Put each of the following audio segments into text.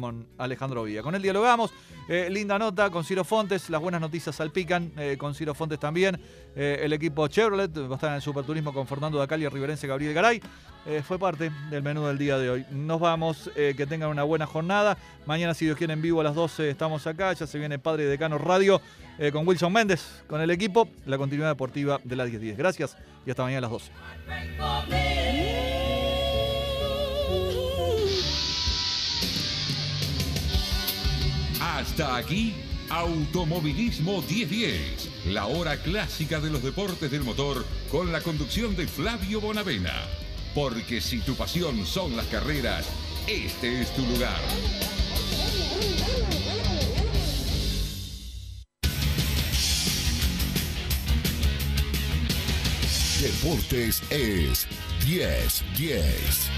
con Alejandro Villa. Con él dialogamos, eh, linda nota con Ciro Fontes, las buenas noticias salpican eh, con Ciro Fontes también. Eh, el equipo Chevrolet va a estar en el Superturismo con Fernando Dacal y riverense Gabriel Garay. Eh, fue parte del menú del día de hoy. Nos vamos, que tengan una buena jornada. Mañana, si Dios quiere, en vivo a las 12 estamos acá. Ya se viene Padre Decano Radio con Wilson Méndez, con el equipo, la continuidad deportiva de la 1010. Gracias y hasta mañana a las 12. Hasta aquí, Automovilismo 1010, la hora clásica de los deportes del motor con la conducción de Flavio Bonavena. Porque si tu pasión son las carreras, este es tu lugar. Deportes es 10-10.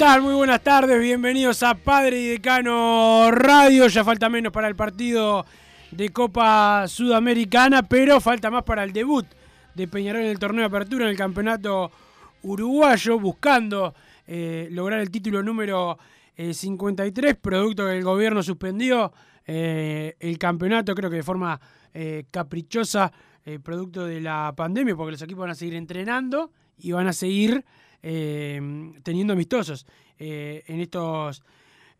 Muy buenas tardes, bienvenidos a Padre y Decano Radio. Ya falta menos para el partido de Copa Sudamericana, pero falta más para el debut de Peñarol en el torneo de apertura en el campeonato uruguayo, buscando eh, lograr el título número eh, 53, producto que el gobierno suspendió eh, el campeonato, creo que de forma eh, caprichosa, eh, producto de la pandemia, porque los equipos van a seguir entrenando y van a seguir eh, teniendo amistosos eh, en, estos,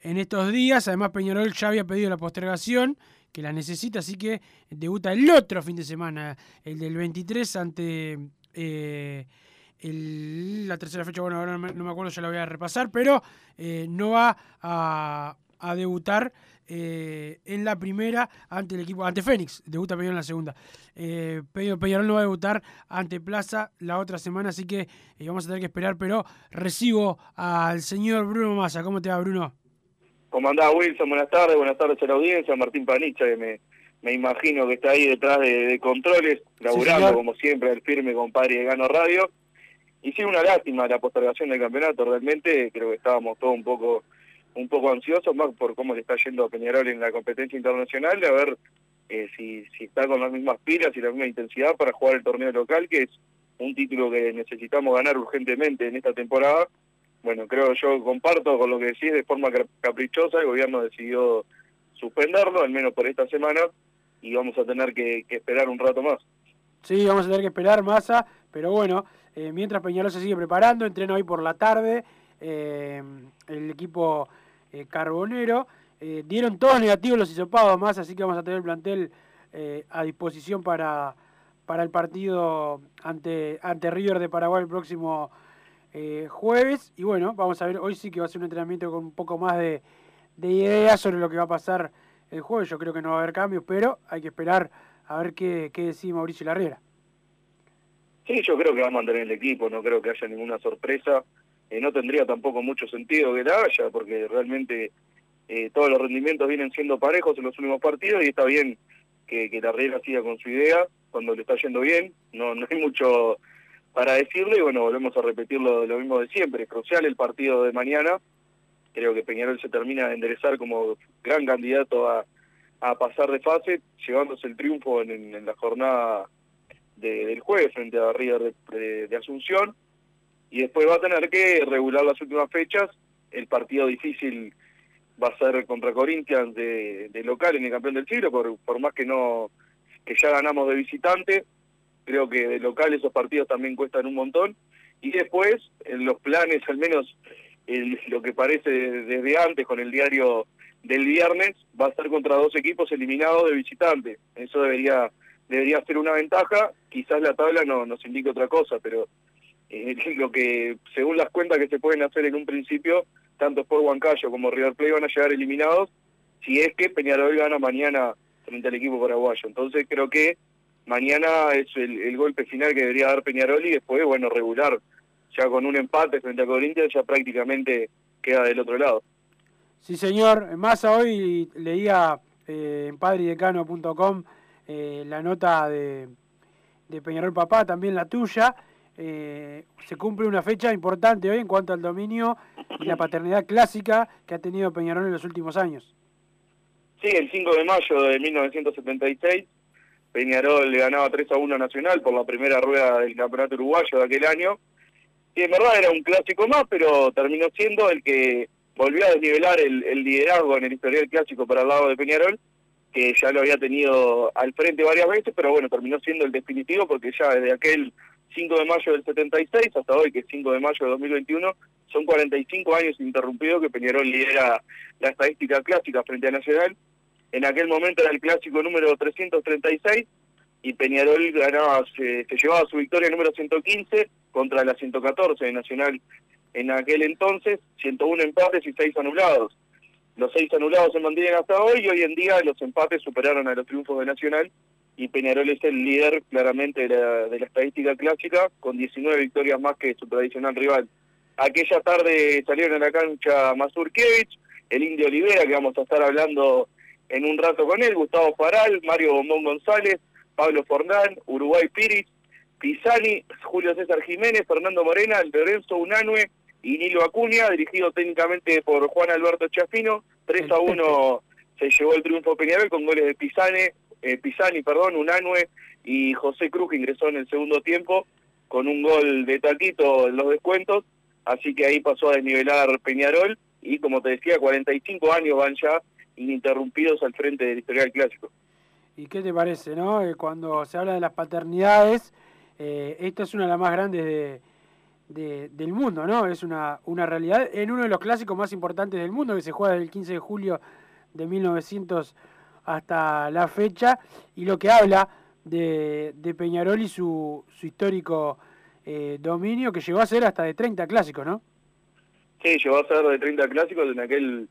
en estos días. Además, Peñarol ya había pedido la postergación, que la necesita, así que debuta el otro fin de semana, el del 23, ante eh, la tercera fecha. Bueno, ahora no me, no me acuerdo, ya la voy a repasar, pero eh, no va a, a debutar. Eh, en la primera ante el equipo, ante Fénix, debuta Peñarol en la segunda. Eh, Pe- Peñarol no va a debutar ante Plaza la otra semana, así que eh, vamos a tener que esperar, pero recibo al señor Bruno Massa. ¿Cómo te va, Bruno? ¿Cómo andás, Wilson? Buenas tardes, buenas tardes a la audiencia. Martín Panicha, que me, me imagino que está ahí detrás de, de controles, laburando como siempre al firme compadre de Gano Radio. Y sí, una lástima la postergación del campeonato. Realmente creo que estábamos todos un poco un poco ansiosos, más por cómo le está yendo a Peñarol en la competencia internacional, a ver eh, si, si está con las mismas pilas y la misma intensidad para jugar el torneo local, que es un título que necesitamos ganar urgentemente en esta temporada. Bueno, creo yo comparto con lo que decís de forma cap- caprichosa, el gobierno decidió suspenderlo, al menos por esta semana, y vamos a tener que, que esperar un rato más. Sí, vamos a tener que esperar Massa, pero bueno, eh, mientras Peñarol se sigue preparando, entreno hoy por la tarde, eh, el equipo eh, carbonero, eh, dieron todos negativos los hisopados más, así que vamos a tener el plantel a disposición para, para el partido ante, ante River de Paraguay el próximo jueves. Y bueno, vamos a ver, hoy sí que va a ser un entrenamiento con un poco más de, de ideas sobre lo que va a pasar el jueves. Yo creo que no va a haber cambios, pero hay que esperar a ver qué, qué decide Mauricio Larriera. Sí, yo creo que va a mantener el equipo, no creo que haya ninguna sorpresa. Eh, no tendría tampoco mucho sentido que la haya, porque realmente eh, todos los rendimientos vienen siendo parejos en los últimos partidos y está bien que, que la Riera siga con su idea cuando le está yendo bien. No, no hay mucho para decirle y bueno, volvemos a repetir lo, lo mismo de siempre. Crucial el partido de mañana. Creo que Peñarol se termina de enderezar como gran candidato a, a pasar de fase, llevándose el triunfo en, la jornada de, del jueves frente a River de, de, Asunción. Y después va a tener que regular las últimas fechas. El partido difícil va a ser contra Corinthians de, local en el campeón del siglo, por, por más que no que ya ganamos de visitante. Creo que de local esos partidos también cuestan un montón. Y después, en los planes, al menos el, lo que parece desde antes con el diario del viernes, va a ser contra dos equipos eliminados de visitante. Eso debería debería ser una ventaja. Quizás la tabla no nos indique otra cosa, pero eh, lo que, según las cuentas que se pueden hacer en un principio, tanto por Huancayo como River Plate van a llegar eliminados si es que Peñarol gana mañana frente al equipo paraguayo. Entonces creo que mañana es el, golpe final que debería dar Peñarol y después, bueno, regular. Ya con un empate frente a Corinthians ya prácticamente queda del otro lado. Sí, señor. Más hoy leía eh, en padridecano.com eh, la nota de, de, Peñarol Papá, también la tuya. Eh, se cumple una fecha importante hoy en cuanto al dominio y la paternidad clásica que ha tenido Peñarol en los últimos años. Sí, el 5 de mayo de 1976, Peñarol le ganaba 3 a 1 a Nacional por la primera rueda del campeonato uruguayo de aquel año. Y en verdad era un clásico más, pero terminó siendo el que volvió a desnivelar el, el liderazgo en el historial clásico para el lado de Peñarol, que ya lo había tenido al frente varias veces, pero bueno, terminó siendo el definitivo porque ya desde aquel 5 de mayo del 76 hasta hoy, que es 5 de mayo de 2021, son 45 años ininterrumpidos que Peñarol lidera la estadística clásica frente a Nacional. En aquel momento era el clásico número 336 y Peñarol ganaba, se, se llevaba su victoria número 115 contra la 114 de Nacional en aquel entonces, 101 empates y 6 anulados. Los 6 anulados se mantienen hasta hoy y hoy en día los empates superaron a los triunfos de Nacional y Peñarol es el líder claramente de la, de la estadística clásica con 19 victorias más que su tradicional rival. Aquella tarde salieron a la cancha Mazurkevich, el Indio Olivera, que vamos a estar hablando en un rato con él, Gustavo Faral, Mario Bombón González, Pablo Fornán, Uruguay Piris, Pisani, Julio César Jiménez, Fernando Morena, Lorenzo Unanue y Nilo Acuña, dirigido técnicamente por Juan Alberto Chafino. 3 a 1 se llevó el triunfo Peñarol con goles de Pisane, eh, Pisani, perdón, Unanue y José Cruz, que ingresó en el segundo tiempo con un gol de Taquito en los descuentos. Así que ahí pasó a desnivelar Peñarol y como te decía, 45 años van ya ininterrumpidos al frente del historial clásico. ¿Y qué te parece, no? Eh, cuando se habla de las paternidades, eh, esta es una de las más grandes de, de, del mundo, ¿no? Es una, una realidad en uno de los clásicos más importantes del mundo que se juega desde el 15 de julio de 1900 hasta la fecha y lo que habla de, de Peñarol y su, su histórico eh, dominio que llegó a ser hasta de 30 clásicos, ¿no? Sí, llegó a ser de 30 clásicos en aquel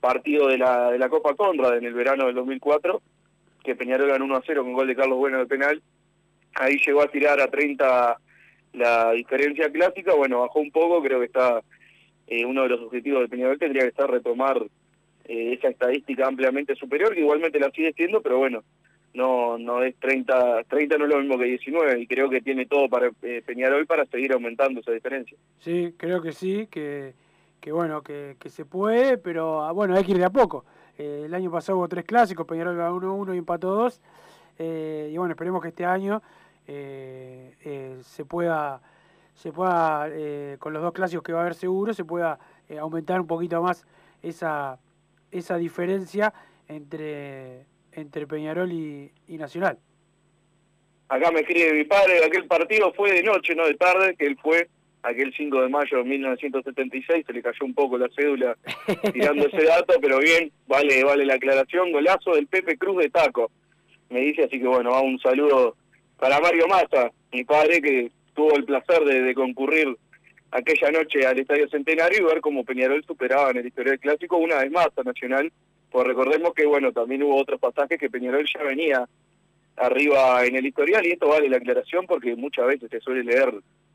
partido de la, de la Copa Conrad en el verano del 2004, que Peñarol ganó 1 a 0 con gol de Carlos Bueno de penal. Ahí llegó a tirar a 30 la diferencia clásica, bueno, bajó un poco, creo que está eh, uno de los objetivos de Peñarol tendría que estar retomar eh, esa estadística ampliamente superior, que igualmente la sigue siendo, pero bueno, no no es 30, 30 no es lo mismo que 19 y creo que tiene todo para eh, Peñarol para seguir aumentando esa diferencia. Sí, creo que sí, que, que bueno, que, que se puede, pero ah, bueno, hay que ir de a poco. Eh, el año pasado hubo tres clásicos, Peñarol ganó 1-1 y empató 2, eh, y bueno, esperemos que este año se pueda, se pueda con los dos clásicos que va a haber seguro, se pueda aumentar un poquito más esa, esa diferencia entre entre Peñarol y, y, Nacional. Acá me escribe mi padre, aquel partido fue de noche, no de tarde, que él fue aquel 5 de mayo de 1976, se le cayó un poco la cédula tirando ese dato, pero bien, vale vale la aclaración, golazo del Pepe Cruz de Taco. me dice, así que bueno, va un saludo para Mario Massa, mi padre que tuvo el placer de, de concurrir aquella noche al Estadio Centenario y ver cómo Peñarol superaba en el historial clásico una vez más a Nacional, pues recordemos que bueno, también hubo otros pasajes que Peñarol ya venía arriba en el historial y esto vale la aclaración porque muchas veces se suele leer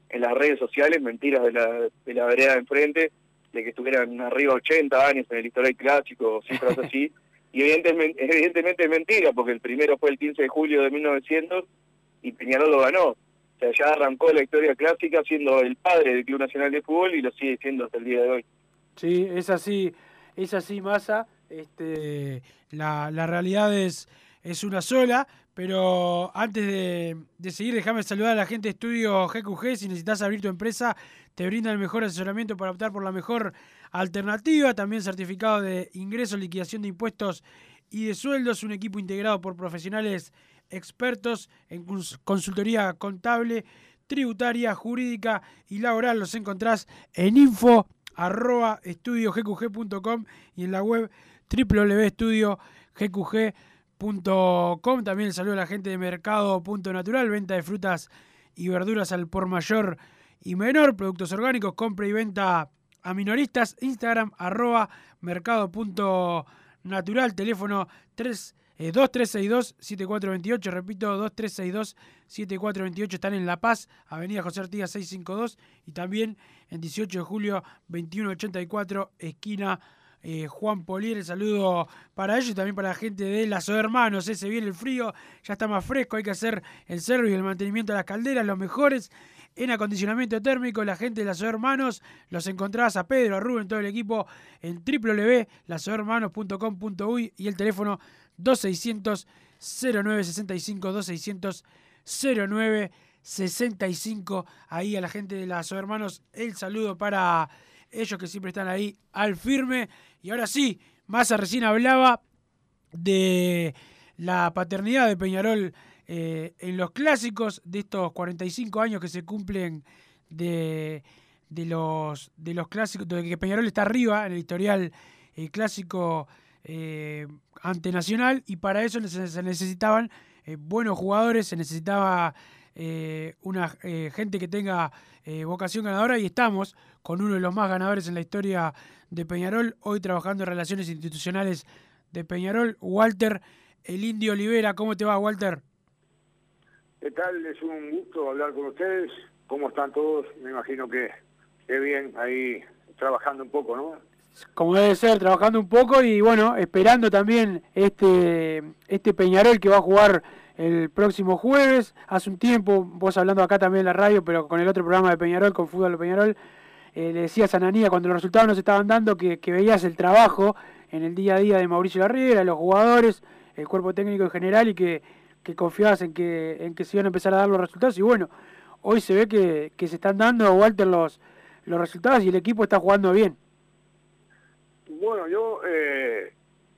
en las redes sociales mentiras de la, de la vereda de enfrente de que estuvieran arriba 80 años en el historial clásico, cifras así, y evidentemente, evidentemente es mentira porque el primero fue el 15 de julio de 1900 y Peñarol lo ganó. Sea, ya arrancó la historia clásica siendo el padre del Club Nacional de Fútbol y lo sigue siendo hasta el día de hoy. Sí, es así, es así, Massa. Este, la, la realidad es, es una sola. Pero antes de, de, seguir, déjame saludar a la gente de Estudio GQG. Si necesitas abrir tu empresa, te brinda el mejor asesoramiento para optar por la mejor alternativa. También certificado de ingreso, liquidación de impuestos y de sueldos. Un equipo integrado por profesionales expertos en consultoría contable, tributaria, jurídica y laboral. Los encontrás en info y en la web www.estudiogqg.com. También el saludo a la gente de Mercado.natural, venta de frutas y verduras al por mayor y menor, productos orgánicos, compra y venta a minoristas. Instagram arroba mercado.natural, teléfono 3 eh, 2362-7428, repito, 2362-7428, están en La Paz, Avenida José Artigas 652 y también en 18 de julio 2184, esquina eh, Juan Polier. El saludo para ellos y también para la gente de Las Hermanos. se viene el frío, ya está más fresco, hay que hacer el cerro y el mantenimiento de las calderas, los mejores en acondicionamiento térmico. La gente de Las Hermanos los encontrás a Pedro, a Rubén, todo el equipo en www.lasohermanos.com.uy y el teléfono 2600 0965 2600 0965 ahí a la gente de las hermanos el saludo para ellos que siempre están ahí al firme. Y ahora sí Massa recién hablaba de la paternidad de Peñarol eh, en los clásicos de estos 45 años que se cumplen de, de los de los clásicos de que Peñarol está arriba en el historial eh, clásico eh, ante Nacional y para eso se necesitaban eh, buenos jugadores, se necesitaba eh, una eh, gente que tenga vocación ganadora y estamos con uno de los más ganadores en la historia de Peñarol, hoy trabajando en relaciones institucionales de Peñarol, Walter El Indio Olivera. ¿Cómo te va, Walter? ¿Qué tal? Es un gusto hablar con ustedes. ¿Cómo están todos? Me imagino que, que bien ahí trabajando un poco, ¿no? Como debe ser, trabajando un poco y bueno, esperando también este, este Peñarol que va a jugar el próximo jueves. Hace un tiempo, vos hablando acá también en la radio, pero con el otro programa de Peñarol, con Fútbol de Peñarol, eh, le decías a Nanía cuando los resultados no se estaban dando que, veías el trabajo en el día a día de Mauricio Larriera, los jugadores, el cuerpo técnico en general y que, que confiabas en que, en que se iban a empezar a dar los resultados. Y bueno, hoy se ve que, que se están dando, Walter, los, los resultados y el equipo está jugando bien. Bueno, yo eh,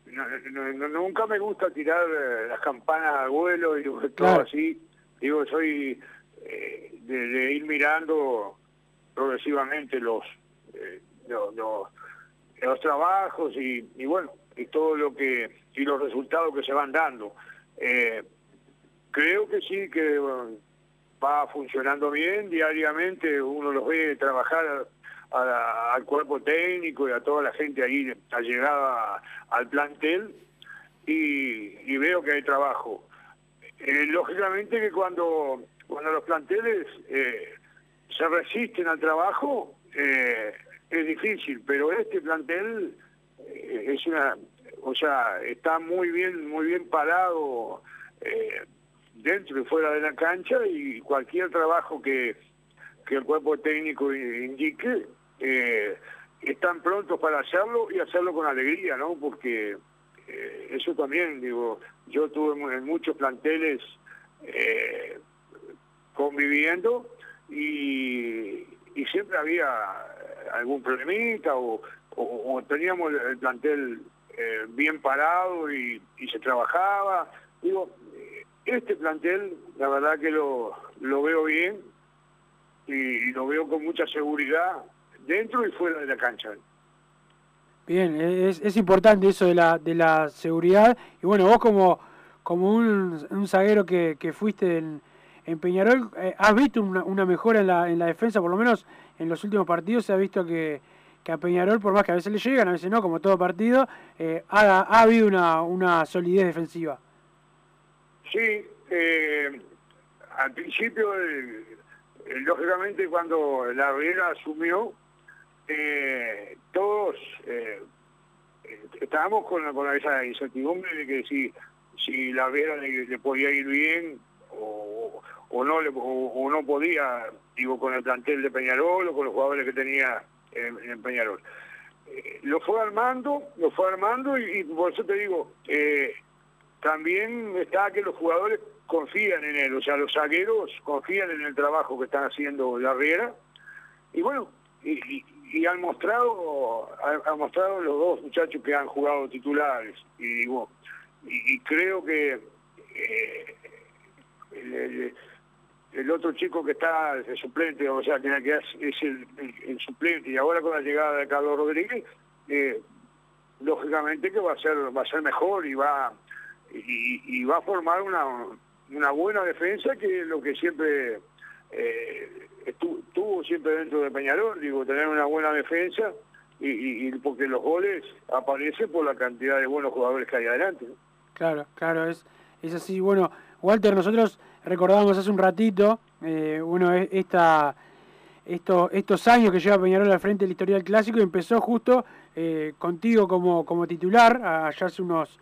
nunca me gusta tirar eh, las campanas al vuelo y todo así. Digo, soy eh, de, ir mirando progresivamente los, los, los, trabajos y, bueno, y todo lo que, y los resultados que se van dando. creo que sí, que va funcionando bien diariamente, uno los ve trabajar al cuerpo técnico y a toda la gente ahí allegada al plantel y, veo que hay trabajo. Eh, lógicamente que cuando, cuando los planteles eh, se resisten al trabajo eh, es difícil, pero este plantel es una, o sea, está muy bien, muy bien parado dentro y fuera de la cancha y cualquier trabajo que, que el cuerpo técnico indique eh, están prontos para hacerlo y hacerlo con alegría, ¿no? Porque eh, eso también, digo, yo tuve en muchos planteles eh, conviviendo y, siempre había algún problemita o, teníamos el plantel eh, bien parado y, se trabajaba. Digo, este plantel, la verdad que lo, lo veo bien y lo veo con mucha seguridad dentro y fuera de la cancha. Bien, es, es importante eso de la, de la seguridad. Y bueno, vos como, como un, un zaguero que, que fuiste en, en Peñarol, eh, ¿has visto una, una mejora en la, en la defensa? Por lo menos en los últimos partidos se ha visto que, que a Peñarol, por más que a veces le llegan, a veces no, como todo partido, eh, ha, ha habido una, una solidez defensiva. Sí, eh, al principio, eh, lógicamente cuando la Riera asumió, eh, todos eh, estábamos con, con esa incertidumbre de que si, si la Riera le, podía ir bien o, o no le, o, o no podía, digo, con el plantel de Peñarol o con los jugadores que tenía en, Peñarol. Eh, lo fue armando, lo fue armando y, por eso te digo, eh, también está que los jugadores confían en él, o sea, los zagueros confían en el trabajo que están haciendo la Riera y bueno, y, y han mostrado ha- han mostrado los dos muchachos que han jugado titulares. Y digo, y, creo que eh, el, otro chico que está de suplente, o sea, que, es, el, el- suplente y ahora con la llegada de Carlos Rodríguez, eh, lógicamente que va a ser va a ser mejor y va y, y va a formar una, una buena defensa que es lo que siempre eh, estu- tuvo siempre dentro de Peñarol, digo, tener una buena defensa y, porque los goles aparecen por la cantidad de buenos jugadores que hay adelante. Claro, claro, es, es así. Bueno, Walter, nosotros recordábamos hace un ratito, eh, bueno, esta, esto, estos años que lleva Peñarol al frente del historial clásico y empezó justo eh, contigo como, como titular, allá hace unos,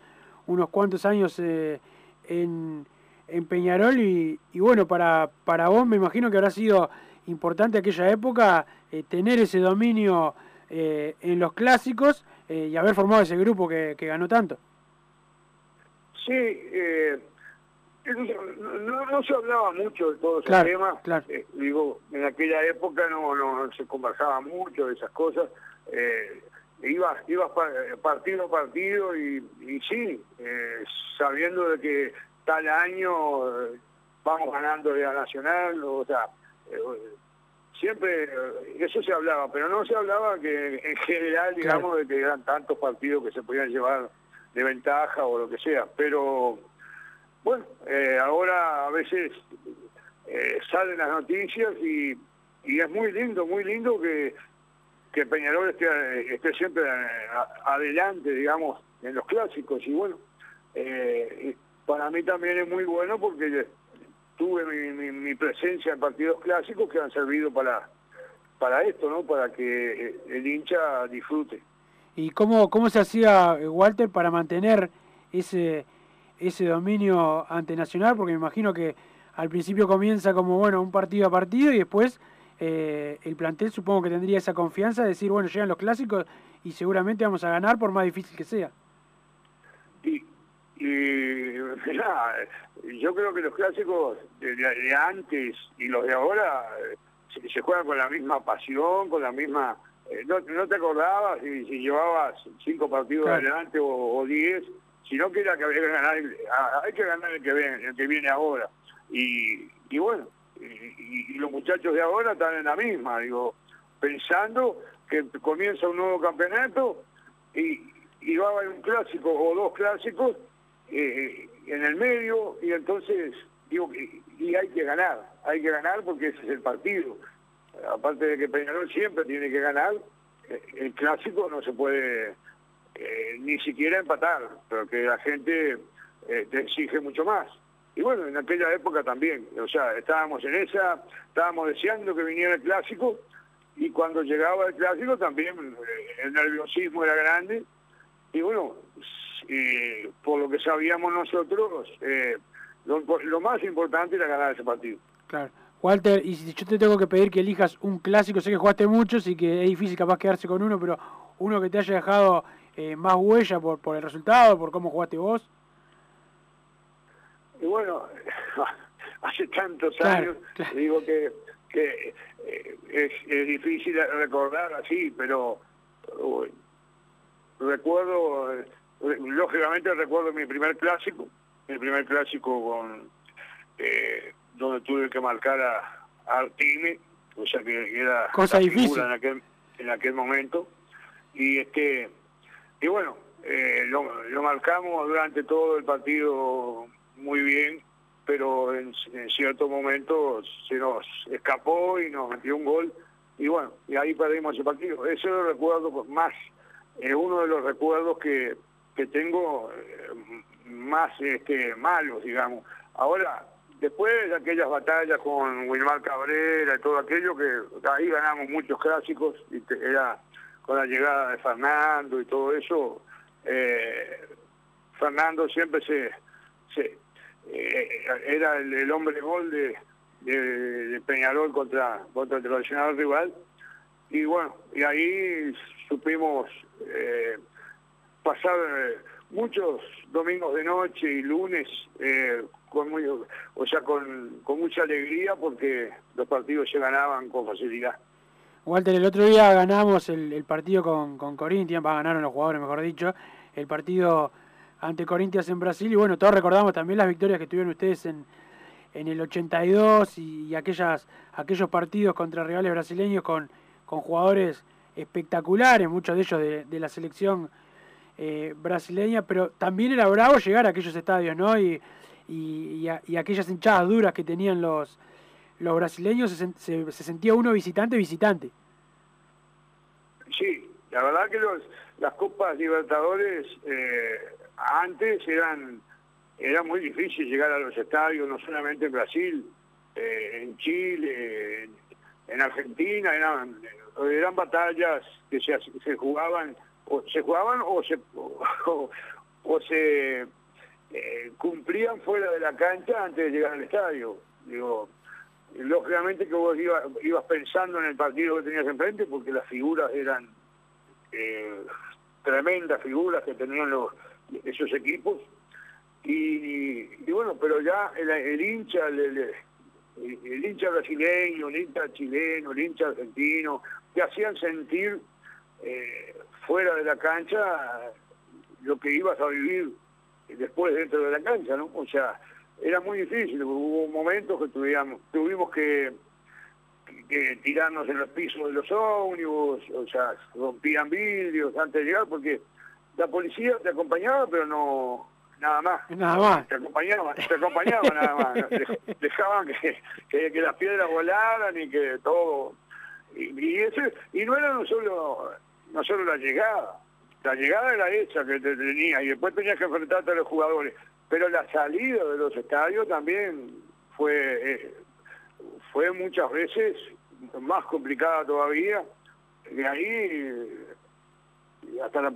unos cuantos años eh, en, en Peñarol y, y bueno, para, para vos me imagino que habrá sido importante aquella época eh, tener ese dominio eh, en los clásicos eh, y haber formado ese grupo que, que ganó tanto. Sí, no, no- no se hablaba mucho de todo ese Claro, tema. claro. Digo, en aquella época no, no se conversaba mucho de esas cosas. Ibas, ibas pa- partido a partido y, y sí, sabiendo de que tal año eh, vamos ganando de la Nacional, o sea, eh, siempre eh, eso se hablaba, pero no se hablaba que en general, digamos, de que eran tantos partidos que se podían llevar de ventaja o lo que sea, pero bueno, eh, ahora a veces salen las noticias y, y es muy lindo, muy lindo que, que Peñarol esté, esté siempre a- adelante, digamos, en los clásicos. Y bueno, eh, para mí también es muy bueno porque tuve mi, mi- mi presencia en partidos clásicos que han servido para, para esto, ¿no? Para que eh, el hincha disfrute. ¿Y cómo, cómo se hacía, eh, Walter, para mantener ese, ese dominio ante Nacional? Porque me imagino que al principio comienza como, bueno, un partido a partido y después eh, el plantel supongo que tendría esa confianza de decir, bueno, llegan los clásicos y seguramente vamos a ganar por más difícil que sea. Y, mirá, yo creo que los clásicos de, antes y los de ahora eh, se, se juegan con la misma pasión, con la misma... eh, no, no te acordabas si, si llevabas cinco partidos Claro. adelante o, o diez, sino que era que había que ganar, el- hay que ganar el que viene, el que viene ahora. Y, y bueno, y los muchachos de ahora están en la misma, digo, pensando que comienza un nuevo campeonato y, y va a haber un clásico o dos clásicos eh, en el medio y entonces digo y hay que ganar hay que ganar porque ese es el partido. Aparte de que Peñarol siempre tiene que ganar eh, el clásico no se puede eh, ni siquiera empatar porque la gente te exige mucho más. Y bueno en aquella época también o sea estábamos en esa estábamos deseando que viniera el clásico y cuando llegaba el clásico también el nerviosismo era grande y bueno, eh, por lo que sabíamos nosotros, eh, lo, lo más importante era ganar ese partido. Claro. Walter, y si yo te tengo que pedir que elijas un clásico, sé que jugaste muchos y que es difícil capaz quedarse con uno, pero uno que te haya dejado eh, más huella por, por el resultado, por cómo jugaste vos. Y bueno, hace tantos Claro, años, digo que, que eh, es, es difícil recordar así, pero uh, recuerdo, eh, lógicamente recuerdo mi primer clásico, mi primer clásico con eh, donde tuve que marcar a, a Artime, o sea que era Cosa la difícil. figura en aquel, en aquel momento, y este y bueno, eh, lo, lo marcamos durante todo el partido muy bien, pero en, en cierto momento se nos escapó y nos metió un gol y bueno, y ahí perdimos ese partido. Ese lo recuerdo más, es uno de los recuerdos que, que tengo eh, más este, malos, digamos. Ahora, después de aquellas batallas con Wilmar Cabrera y todo aquello, que ahí ganamos muchos clásicos, y era con la llegada de Fernando y todo eso, eh, Fernando siempre se, eh, era el, el hombre gol de, de, de Peñarol contra, contra el tradicional rival. Y bueno, y ahí supimos eh, pasar eh, muchos domingos de noche y lunes eh, con muy, o sea, con, con mucha alegría porque los partidos se ganaban con facilidad. Walter, el otro día ganamos el, partido con, con Corinthians, ganaron los jugadores, mejor dicho, el partido ante Corinthians en Brasil. Y bueno, todos recordamos también las victorias que tuvieron ustedes en, en el 82 y, y aquellas, aquellos partidos contra rivales brasileños con, con jugadores espectaculares, muchos de ellos de, de la selección eh, brasileña, pero también era bravo llegar a aquellos estadios, ¿no? Y, y, y a- y aquellas hinchadas duras que tenían los, los brasileños, se, se- se sentía uno visitante, visitante. Sí, la verdad que los, las Copas Libertadores eh, antes eran era muy difícil llegar a los estadios, no solamente en Brasil, eh, en Chile, en, en Argentina, eran, eran batallas que se, se jugaban o se jugaban o se o, se eh, cumplían fuera de la cancha antes de llegar al estadio. Digo, lógicamente que vos ibas, pensando en el partido que tenías enfrente porque las figuras eran eh, tremendas figuras que tenían los, esos equipos y, bueno pero ya el, hincha el hincha brasileño el hincha chileno el hincha argentino te hacían sentir eh, fuera de la cancha lo que ibas a vivir después dentro de la cancha no o sea era muy difícil hubo momentos que tuvimos tuvimos que que tirarnos en los pisos de los ómnibus, o sea, rompían vidrios antes de llegar, porque la policía te acompañaba, pero no nada más. Nada más. Te acompañaba, te acompañaba nada más. Dej- Dejaban que, que, que las piedras volaran y que todo. Y, y ese, y no era no solo, no solo la llegada, la llegada era esa que te tenía, y después tenías que enfrentarte a los jugadores. Pero la salida de los estadios también fue eh, fue muchas veces más complicada todavía. De ahí hasta la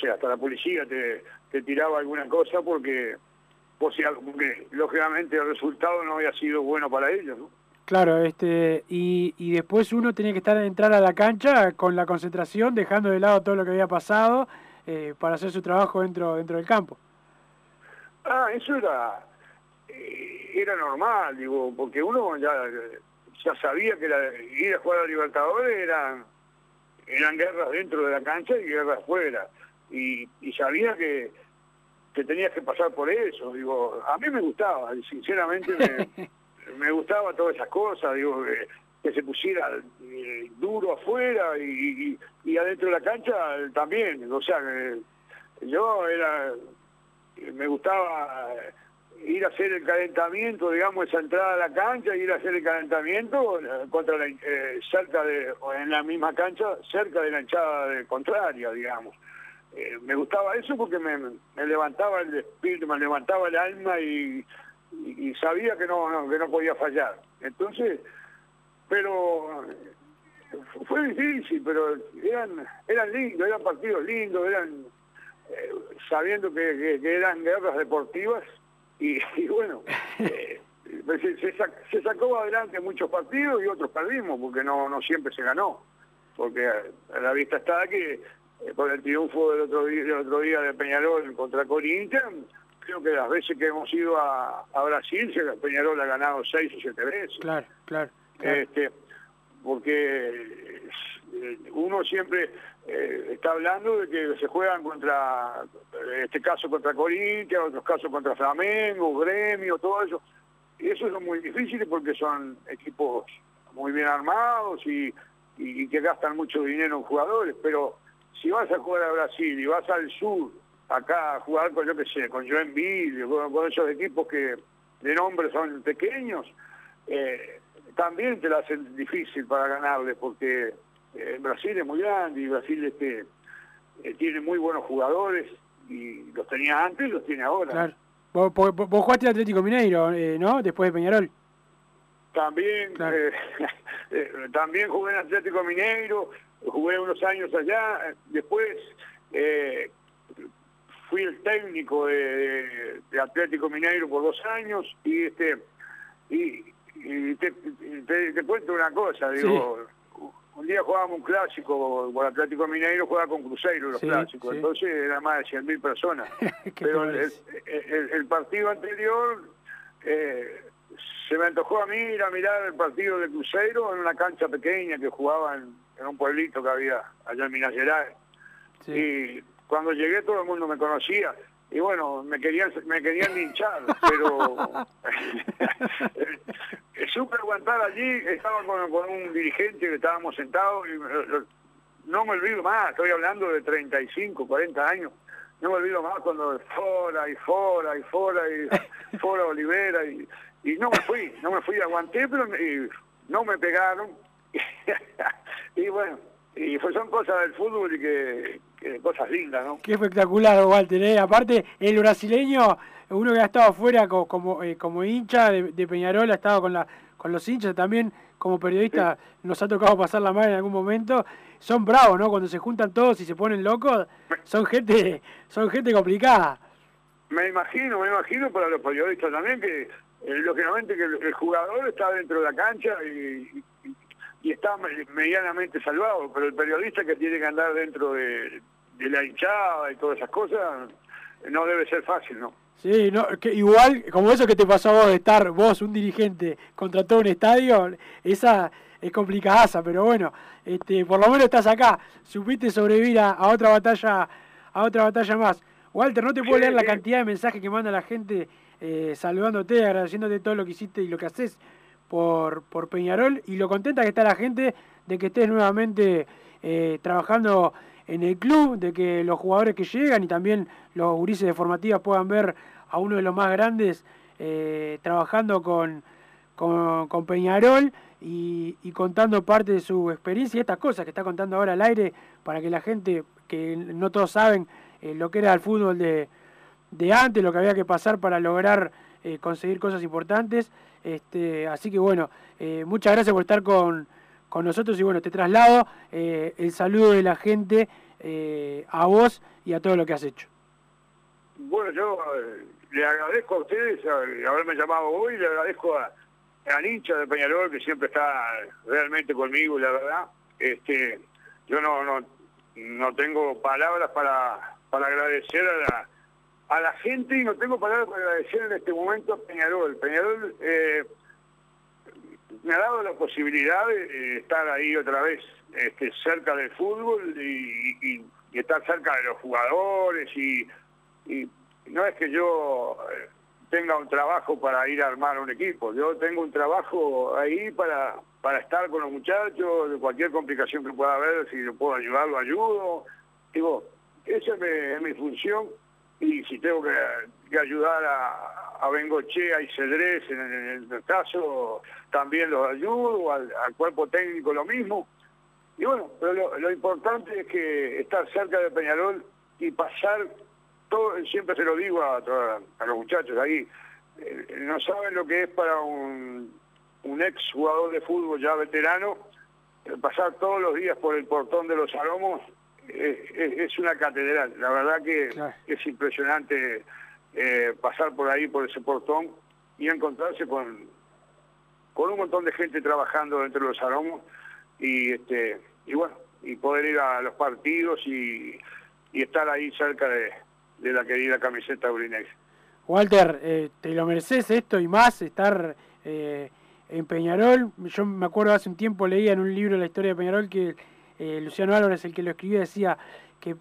sé, hasta la policía te, tiraba alguna cosa porque, porque lógicamente el resultado no había sido bueno para ellos. Claro, este, y, y después uno tenía que estar entrar a la cancha con la concentración, dejando de lado todo lo que había pasado eh, para hacer su trabajo dentro, dentro del campo. Ah, eso era eh, era normal, digo, porque uno ya, ya sabía que la, ir a jugar a Libertadores eran, eran guerras dentro de la cancha y guerras fuera. Y, y sabía que, que tenías que pasar por eso. Digo, a mí me gustaba, sinceramente me, me gustaba todas esas cosas, digo, que, se pusiera duro afuera y, y, adentro de la cancha también. O sea, yo era me gustaba ir a hacer el calentamiento, digamos, esa entrada a la cancha, ir a hacer el calentamiento contra la, eh, cerca de, o en la misma cancha, cerca de la hinchada de contraria, digamos. Eh, me gustaba eso porque me, me levantaba el espíritu, me levantaba el alma y, y- y sabía que no, no, que no podía fallar. Entonces, pero fue difícil, pero eran, eran lindos, eran partidos lindos, eran eh, sabiendo que, que- que eran guerras deportivas y, bueno, eh, se, se sac- se sacó adelante muchos partidos y otros perdimos porque no, no siempre se ganó, porque a la vista está que eh, por el triunfo del otro, día, del otro día de Peñarol contra Corinthians, creo que las veces que hemos ido a, a Brasil, se- Peñarol ha ganado seis o siete veces. Claro, claro. claro. Este, porque eh, uno siempre eh, está hablando de que se juegan contra, en este caso contra Corinthians, otros casos contra Flamengo, Gremio, todo eso. Y eso es muy difícil porque son equipos muy bien armados y- y que gastan mucho dinero en jugadores, pero si vas a jugar a Brasil y vas al sur, acá a jugar con, yo qué sé, con Joinville, con, con esos equipos que de nombre son pequeños, eh, también te la hacen difícil para ganarles, porque eh, Brasil es muy grande y Brasil este, eh, tiene muy buenos jugadores y los tenía antes y los tiene ahora. Claro. Vos, vos, vos jugaste en Atlético Mineiro, ¿no? Después de Peñarol. También, Claro. también jugué en Atlético Mineiro, jugué unos años allá, después eh, fui el técnico de, de Atlético Mineiro por dos años y este y, y te, te- te cuento una cosa, digo, un día jugábamos un clásico por Atlético Mineiro, jugaba con Cruzeiro los Sí, clásicos, sí. entonces era más de 100.000 personas. ¿Qué Pero el, parece? el- el partido anterior eh, se me antojó a mí ir a mirar el partido de Cruzeiro en una cancha pequeña que jugaba en, en un pueblito que había allá en Minas Gerais. Y cuando llegué todo el mundo me conocía. Y bueno, me querían, me querían linchar, pero supe aguantar allí, estaba con, con un dirigente que estábamos sentados y lo- no me olvido más, estoy hablando de 35, 40 años, no me olvido más cuando fora y fora y fora y fora Olivera y, y no me fui, no me fui, aguanté, pero y no me pegaron. y bueno, y pues son cosas del fútbol y que cosas lindas, ¿no? Qué espectacular, Walter. ¿eh? Aparte, el brasileño, uno que ha estado afuera como, eh, como hincha de, de Peñarol, ha estado con, la, con los hinchas también, como periodista, nos ha tocado pasar la mano en algún momento. Son bravos, ¿no? Cuando se juntan todos y se ponen locos, son gente, son gente complicada. Me imagino, me imagino para los periodistas también que eh, lógicamente que el, el jugador está dentro de la cancha y, y- está me- medianamente salvado, pero el periodista que tiene que andar dentro de, de la hinchada y todas esas cosas no debe ser fácil, ¿no? Sí, no, que igual, como eso que te pasó a vos de estar vos, un dirigente, contra todo un estadio, esa es complicadaza, pero bueno, este, por lo menos estás acá, supiste sobrevivir a, a otra batalla, a otra batalla más. Walter, no te puedo Sí, leer la cantidad de mensajes que manda la gente eh, saludándote, agradeciéndote todo lo que hiciste y lo que haces por, por Peñarol y lo contenta que está la gente de que estés nuevamente eh, trabajando en el club, de que los jugadores que llegan y también los gurises de formativas puedan ver a uno de los más grandes eh, trabajando con, con, Peñarol y, contando parte de su experiencia y estas cosas que está contando ahora al aire para que la gente, que no todos saben eh, lo que era el fútbol de, de antes, lo que había que pasar para lograr conseguir cosas importantes. Este, así que bueno, eh, muchas gracias por estar con, con nosotros y bueno, te traslado eh, el saludo de la gente eh, a vos y a todo lo que has hecho. Bueno, yo eh, le agradezco a ustedes eh, haberme llamado hoy, le agradezco a, hincha de Peñarol que siempre está realmente conmigo, la verdad. Este, yo no, no, no tengo palabras para, para agradecer a la, a la gente y no tengo palabras para agradecer en este momento a Peñarol. Peñarol eh, me ha dado la posibilidad de, estar ahí otra vez este, cerca del fútbol y, estar cerca de los jugadores y, y no es que yo eh, tenga un trabajo para ir a armar un equipo, yo tengo un trabajo ahí para, para estar con los muchachos, de cualquier complicación que pueda haber, si lo puedo ayudar, lo ayudo. Digo, esa es mi, es mi función y si tengo que, ayudar a, Bengochea y Cedrés en, el- caso, también los ayudo, al, cuerpo técnico lo mismo. Y bueno, pero lo, importante es que estar cerca de Peñarol y pasar todo, siempre se lo digo a, los muchachos ahí, eh, no saben lo que es para un, un ex jugador de fútbol ya veterano, eh, pasar todos los días por el portón de los aromos es, es una catedral. La verdad que es impresionante eh, pasar por ahí, por ese portón y encontrarse con, con un montón de gente trabajando dentro de los aromos y este y bueno y poder ir a los partidos y, y estar ahí cerca de, de la querida camiseta Urinex. Walter, eh, te lo mereces esto y más, estar eh, en Peñarol. Yo me acuerdo hace un tiempo leía en un libro la historia de Peñarol que eh, Luciano Álvarez, el que lo escribía, decía que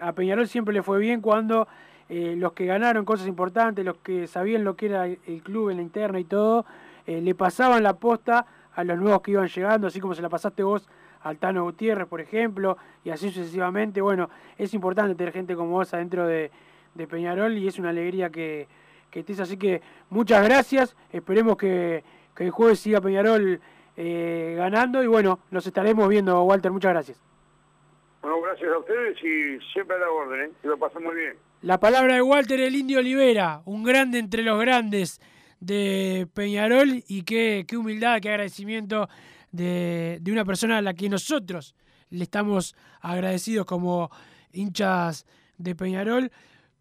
a Peñarol siempre le fue bien cuando eh, los que ganaron cosas importantes, los que sabían lo que era el, club en la interna y todo, eh, le pasaban la posta a los nuevos que iban llegando, así como se la pasaste vos Altano Gutiérrez, por ejemplo, y así sucesivamente. Bueno, es importante tener gente como vos adentro de, de Peñarol y es una alegría que, que estés. Así que muchas gracias. Esperemos que, que el jueves siga Peñarol eh, ganando y bueno, nos estaremos viendo, Walter. Muchas gracias. Bueno, gracias a ustedes y siempre a la orden, ¿eh? que lo pasen muy bien. La palabra de Walter el Indio Olivera, un grande entre los grandes de Peñarol y qué, qué humildad, qué agradecimiento de, de, una persona a la que nosotros le estamos agradecidos como hinchas de Peñarol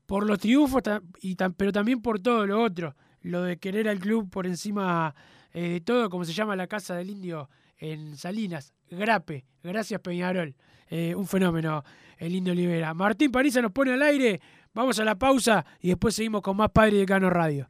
por los triunfos, y pero también por todo lo otro, lo de querer al club por encima eh, de todo, como se llama la casa del indio en Salinas, Grape, gracias Peñarol, eh, un fenómeno el indio Olivera. Martín Parisa nos pone al aire, vamos a la pausa y después seguimos con más Padre de Cano Radio.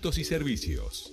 y servicios.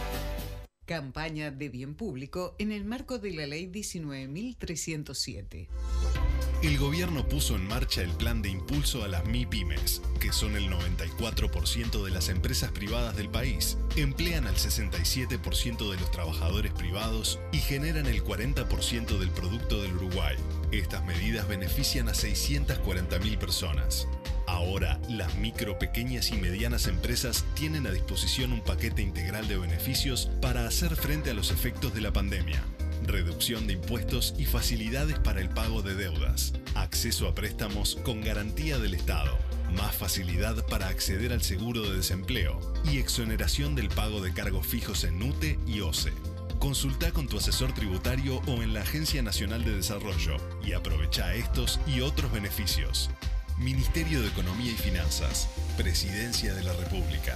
Campaña de bien público en el marco de la Ley 19.307. El gobierno puso en marcha el plan de impulso a las MIPYMES, que son el 94% de las empresas privadas del país, emplean al 67% de los trabajadores privados y generan el 40% del producto del Uruguay. Estas medidas benefician a 640.000 personas. Ahora, las micro, pequeñas y medianas empresas tienen a disposición un paquete integral de beneficios para hacer frente a los efectos de la pandemia. Reducción de impuestos y facilidades para el pago de deudas. Acceso a préstamos con garantía del Estado. Más facilidad para acceder al seguro de desempleo. Y exoneración del pago de cargos fijos en NUTE y OCE. Consulta con tu asesor tributario o en la Agencia Nacional de Desarrollo y aprovecha estos y otros beneficios. Ministerio de Economía y Finanzas, Presidencia de la República.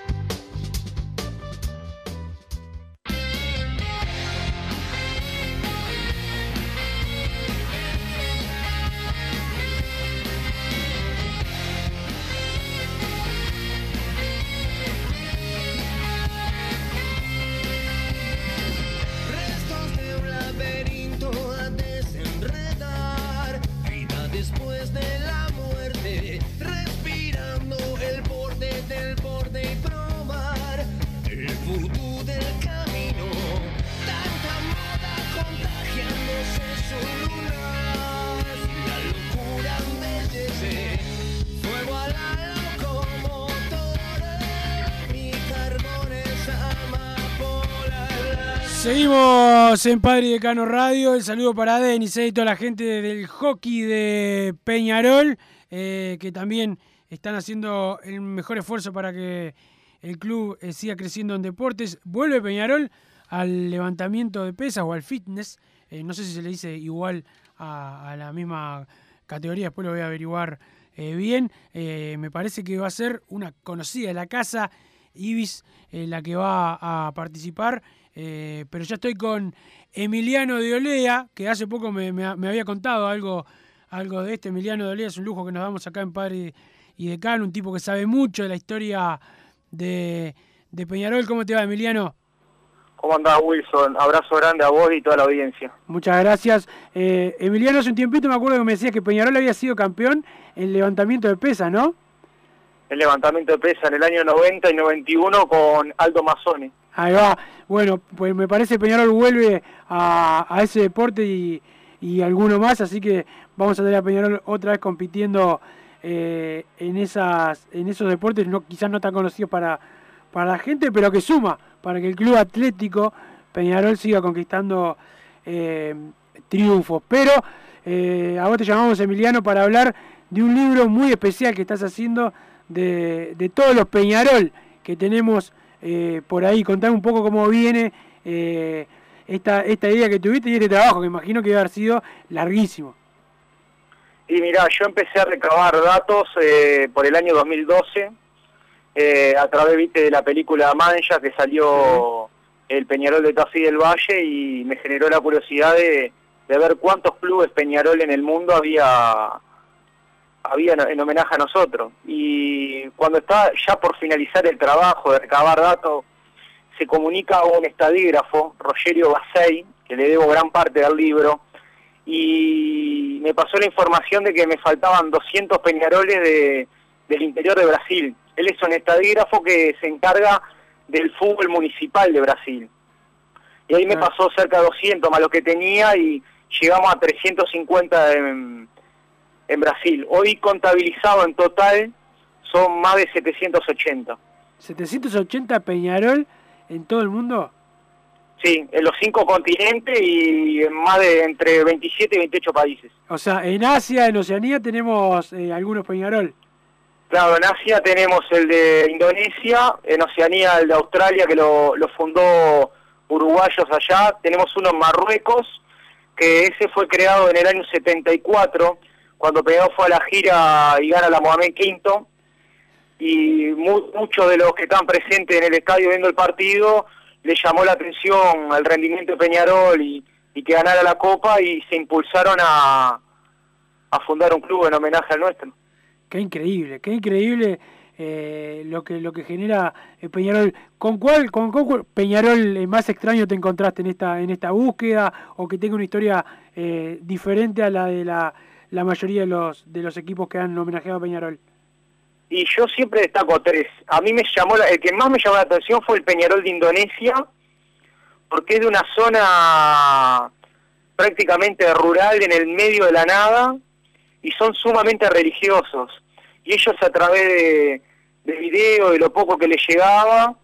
Seguimos en Padre y Decano Radio. El saludo para Denis eh, y toda la gente del hockey de Peñarol, eh, que también están haciendo el mejor esfuerzo para que el club eh, siga creciendo en deportes. Vuelve Peñarol al levantamiento de pesas o al fitness. No sé si se le dice igual a, a la misma categoría, después lo voy a averiguar bien. Me parece que va a ser una conocida de la casa, Ibis, la que va a participar. Eh, pero ya estoy con Emiliano de Olea, que hace poco me, me- me había contado algo, algo de este. Emiliano de Olea es un lujo que nos damos acá en Padre y Decano, un tipo que sabe mucho de la historia de, de Peñarol. ¿Cómo te va, Emiliano? ¿Cómo andás, Wilson? Abrazo grande a vos y toda la audiencia. Muchas gracias. Eh, Emiliano, hace un tiempito me acuerdo que me decías que Peñarol había sido campeón en levantamiento de pesas, ¿no? El levantamiento de pesa en el año 90 y 91 con Aldo Mazzoni. Ahí va. Bueno, pues me parece Peñarol vuelve a, ese deporte y, y alguno más, así que vamos a tener a Peñarol otra vez compitiendo eh, en esas en esos deportes, no quizás no tan conocidos para, para la gente, pero que suma para que el club atlético Peñarol siga conquistando eh, triunfos. Pero eh, a vos te llamamos Emiliano para hablar de un libro muy especial que estás haciendo de todos los Peñarol que tenemos eh, por ahí. Contar un poco cómo viene eh, esta, esta idea que tuviste y este trabajo, que imagino que debe haber sido larguísimo. Y mirá, yo empecé a recabar datos eh, por el año 2012 eh, a través ¿viste, de la película Mancha que salió el Peñarol de Tafí del Valle y me generó la curiosidad de, de ver cuántos clubes Peñarol en el mundo había había en homenaje a nosotros. Y cuando estaba ya por finalizar el trabajo de recabar datos, se comunica un estadígrafo, Rogerio Basey, que le debo gran parte del libro, y me pasó la información de que me faltaban 200 peñaroles de, del interior de Brasil, Él es un estadígrafo que se encarga del fútbol municipal de Brasil. Y ahí me pasó cerca de 200 más lo que tenía y llegamos a 350 en, en Brasil. Hoy contabilizado en total son más de 780. 780 Peñarol en todo el mundo. Sí, en los cinco continentes y en más de entre 27 y 28 países. O sea, en Asia, en Oceanía tenemos eh, algunos Peñarol. Claro, en Asia tenemos el de Indonesia, en Oceanía el de Australia que lo, lo fundó uruguayos allá, tenemos uno en Marruecos, que ese fue creado en el año 74, cuando Peñarol fue a la gira y gana la Mohamed V, y mu- muchos de los que están presentes en el estadio viendo el partido le llamó la atención el rendimiento de Peñarol y, que ganara la Copa y se impulsaron a, a fundar un club en homenaje al nuestro. Qué increíble, qué increíble eh, lo que lo que genera eh, Peñarol. ¿Con cuál, con cuál Peñarol eh, más extraño te encontraste en esta en esta búsqueda o que tenga una historia eh, diferente a la de la, la mayoría de los de los equipos que han homenajeado a Peñarol? Y yo siempre destaco tres. A mí me llamó, la- el que más me llamó la atención fue el Peñarol de Indonesia, porque es de una zona prácticamente rural en el medio de la nada y son sumamente religiosos. Y ellos a través de, de video, de lo poco que les llegaba,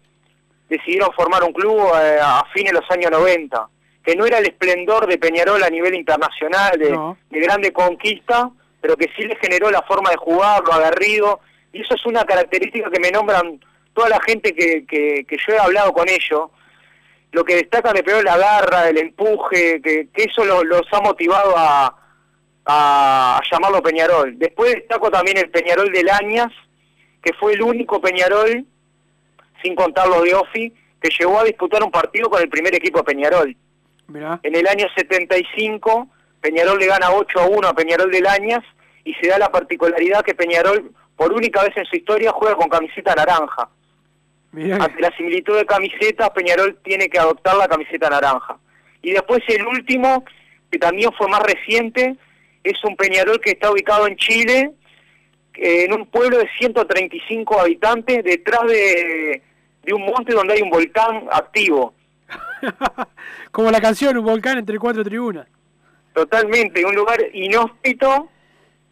decidieron formar un club eh, a fines de los años 90, que no era el esplendor de Peñarol a nivel internacional, de, de grande conquista, pero que sí les generó la forma de jugar, lo aguerrido, y eso es una característica que me nombran toda la gente que, que, que yo he hablado con ellos, lo que destacan de Peñarol la garra, el empuje, que, que eso lo- los ha motivado a, a llamarlo Peñarol. Después destaco también el Peñarol de Lañas, que fue el único Peñarol, sin contar los de Ofi, que llegó a disputar un partido con el primer equipo de Peñarol. Mirá. En el año 75, Peñarol le gana 8 a 1 a Peñarol de Lañas y se da la particularidad que Peñarol, por única vez en su historia, juega con camiseta naranja. Mirá. Ante la similitud de camisetas, Peñarol tiene que adoptar la camiseta naranja. Y después el último, que también fue más reciente, es un Peñarol que está ubicado en Chile, en un pueblo de 135 habitantes, detrás de, de un monte donde hay un volcán activo. Como la canción Un volcán entre cuatro tribunas. Totalmente, un lugar inhóspito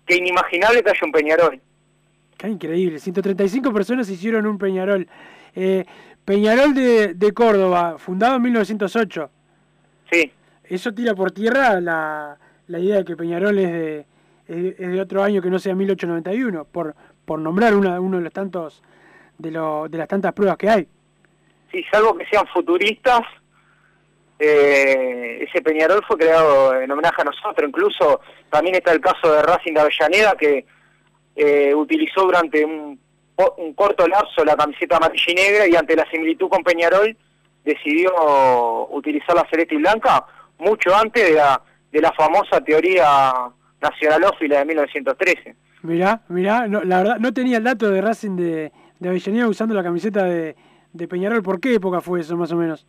que inimaginable que haya un Peñarol. Qué increíble, 135 personas hicieron un Peñarol. Eh, Peñarol de, de Córdoba, fundado en 1908. Sí. Eso tira por tierra la, la idea de que Peñarol es de, es, es de otro año que no sea 1891, por, por nombrar una, uno de los tantos de, lo, de las tantas pruebas que hay. Sí, salvo que sean futuristas, eh, ese Peñarol fue creado en homenaje a nosotros. Incluso también está el caso de Racing de Avellaneda, que eh, utilizó durante un corto lapso la camiseta amarilla y negra y ante la similitud con Peñarol decidió utilizar la celeste y blanca mucho antes de la, de la famosa teoría nacionalófila de 1913. Mirá, mirá, no, la verdad no tenía el dato de Racing de, de Avellaneda usando la camiseta de, de Peñarol. ¿Por qué época fue eso más o menos?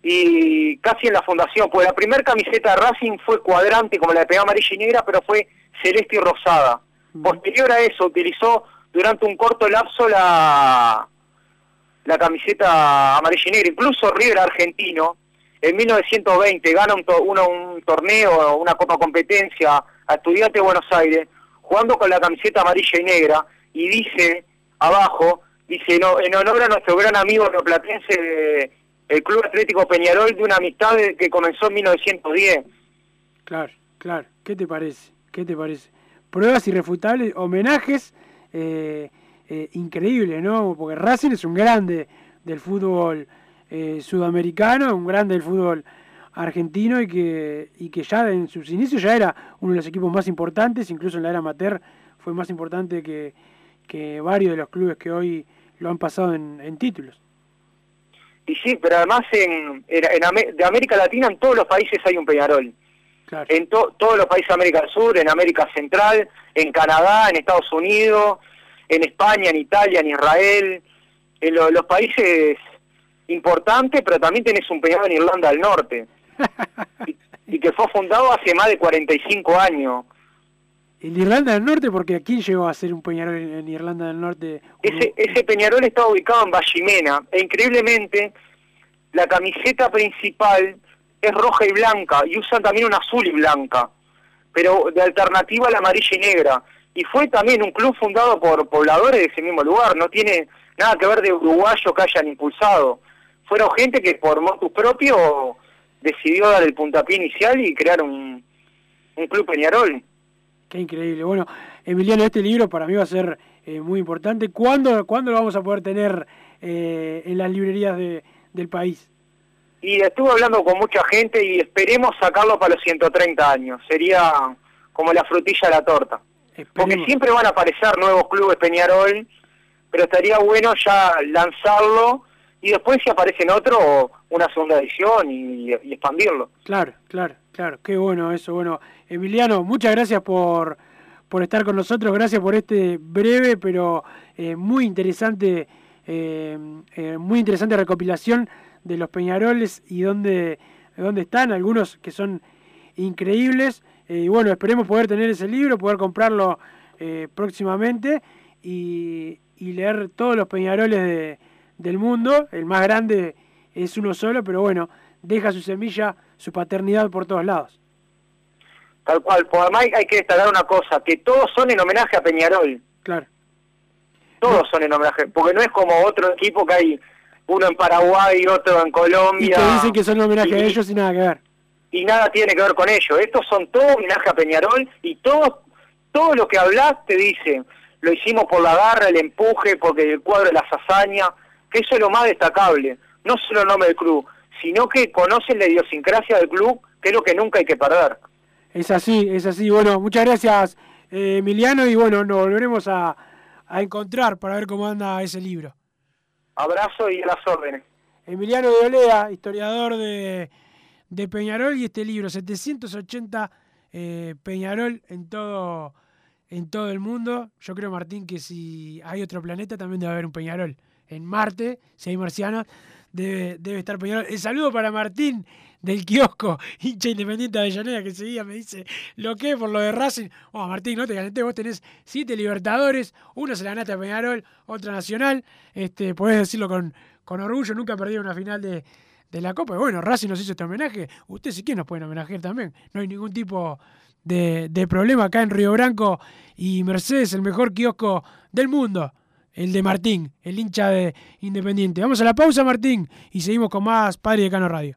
y casi en la fundación, pues la primera camiseta de Racing fue cuadrante como la de Pegada Amarilla y Negra, pero fue celeste y rosada. Posterior a eso, utilizó durante un corto lapso la, la camiseta amarilla y negra. Incluso River argentino, en 1920, gana un, to- uno- un torneo, una copa competencia a Estudiantes de Buenos Aires, jugando con la camiseta amarilla y negra, y dice abajo, dice, no, en honor a nuestro gran amigo neoplatense, eh, el Club Atlético Peñarol, de una amistad de- que comenzó en 1910. Claro, claro. ¿Qué te parece? ¿Qué te parece? Pruebas irrefutables, homenajes eh, eh, increíbles, ¿no? Porque Racing es un grande del fútbol eh, sudamericano, un grande del fútbol argentino y que, y que ya en sus inicios ya era uno de los equipos más importantes, incluso en la era amateur fue más importante que, que varios de los clubes que hoy lo han pasado en, en títulos. Y sí, pero además en, en, en de América Latina en todos los países hay un Peñarol. En to- todos los países de América del Sur, en América Central, en Canadá, en Estados Unidos, en España, en Italia, en Israel, en lo- los países importantes, pero también tenés un Peñarol en Irlanda del Norte. y, y que fue fundado hace más de 45 años. En Irlanda del Norte, porque ¿quién llegó a ser un Peñarol en, Irlanda del Norte? Ese, ese Peñarol está ubicado en Vallimena e increíblemente la camiseta principal es roja y blanca y usan también una azul y blanca, pero de alternativa a la amarilla y negra. Y fue también un club fundado por pobladores de ese mismo lugar, no tiene nada que ver de uruguayos que hayan impulsado. Fueron gente que por motus propio decidió dar el puntapié inicial y crear un club Peñarol. Qué increíble. Bueno, Emiliano, este libro para mí va a ser eh, muy importante. ¿Cuándo, ¿Cuándo lo vamos a poder tener eh, en las librerías de, del país? Y estuve hablando con mucha gente y esperemos sacarlo para los 130 años. Sería como la frutilla de la torta. Porque siempre van a aparecer nuevos clubes Peñarol, pero estaría bueno ya lanzarlo y después si aparecen otro, una segunda edición y, y expandirlo. Claro, claro, claro. Qué bueno eso. Bueno, Emiliano, muchas gracias por, por estar con nosotros. Gracias por este breve pero eh, muy interesante, eh, eh, muy interesante recopilación de los Peñaroles y dónde, dónde están, algunos que son increíbles. Y bueno, esperemos poder tener ese libro, poder comprarlo próximamente y, leer todos los Peñaroles de, del mundo. El más grande es uno solo, pero bueno, deja su semilla, su paternidad por todos lados. Tal cual, pues además hay que destacar una cosa, que todos son en homenaje a Peñarol. Claro. Todos son en homenaje, porque no es como otro equipo que hay uno en Paraguay, otro en Colombia. Y que dicen que son homenaje a ellos y nada que ver. Y nada tiene que ver con ello. Estos son todos homenaje a Peñarol y todos, todo lo que hablas te dicen, lo hicimos por la garra, el empuje, porque el cuadro de las hazañas, que eso es lo más destacable. No solo el nombre del club, sino que conocen la idiosincrasia del club, que es lo que nunca hay que perder. Es así, es así. Bueno, muchas gracias eh, Emiliano y bueno, nos volveremos a, a encontrar para ver cómo anda ese libro. Abrazo y a las órdenes. Emiliano de Olea, historiador de, de Peñarol y este libro, 780 eh, Peñarol en todo, en todo el mundo. Yo creo, Martín, que si hay otro planeta también debe haber un Peñarol. En Marte, si hay marcianos, debe, debe estar Peñarol. El saludo para Martín del kiosco, hincha independiente de Avellaneda, que seguía me dice, lo que por lo de Racing. Oh, Martín, no te calenté, vos tenés siete Libertadores, una se la ganaste a Peñarol, otra Nacional, este, podés decirlo con, con orgullo, nunca perdí una final de, de la Copa. Y bueno, Racing nos hizo este homenaje, ustedes si quieren nos pueden homenajear también, no hay ningún tipo de, de problema acá en Río Branco y Mercedes, el mejor kiosco del mundo el de Martín, el hincha de Independiente. Vamos a la pausa, Martín, y seguimos con más Padre de Cano Radio.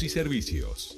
y servicios.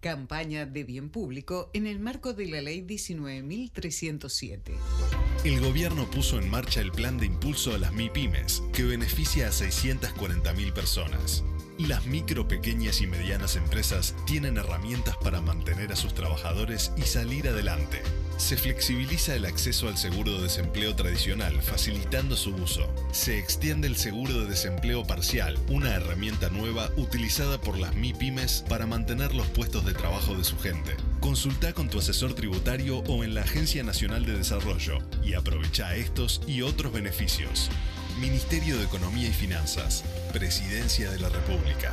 Campaña de bien público en el marco de la Ley 19.307. El gobierno puso en marcha el plan de impulso a las MIPIMES, que beneficia a 640.000 personas. Las micro, pequeñas y medianas empresas tienen herramientas para mantener a sus trabajadores y salir adelante. Se flexibiliza el acceso al seguro de desempleo tradicional, facilitando su uso. Se extiende el seguro de desempleo parcial, una herramienta nueva utilizada por las MIPIMES para mantener los puestos de trabajo de su gente. Consulta con tu asesor tributario o en la Agencia Nacional de Desarrollo y aprovecha estos y otros beneficios. Ministerio de Economía y Finanzas, Presidencia de la República.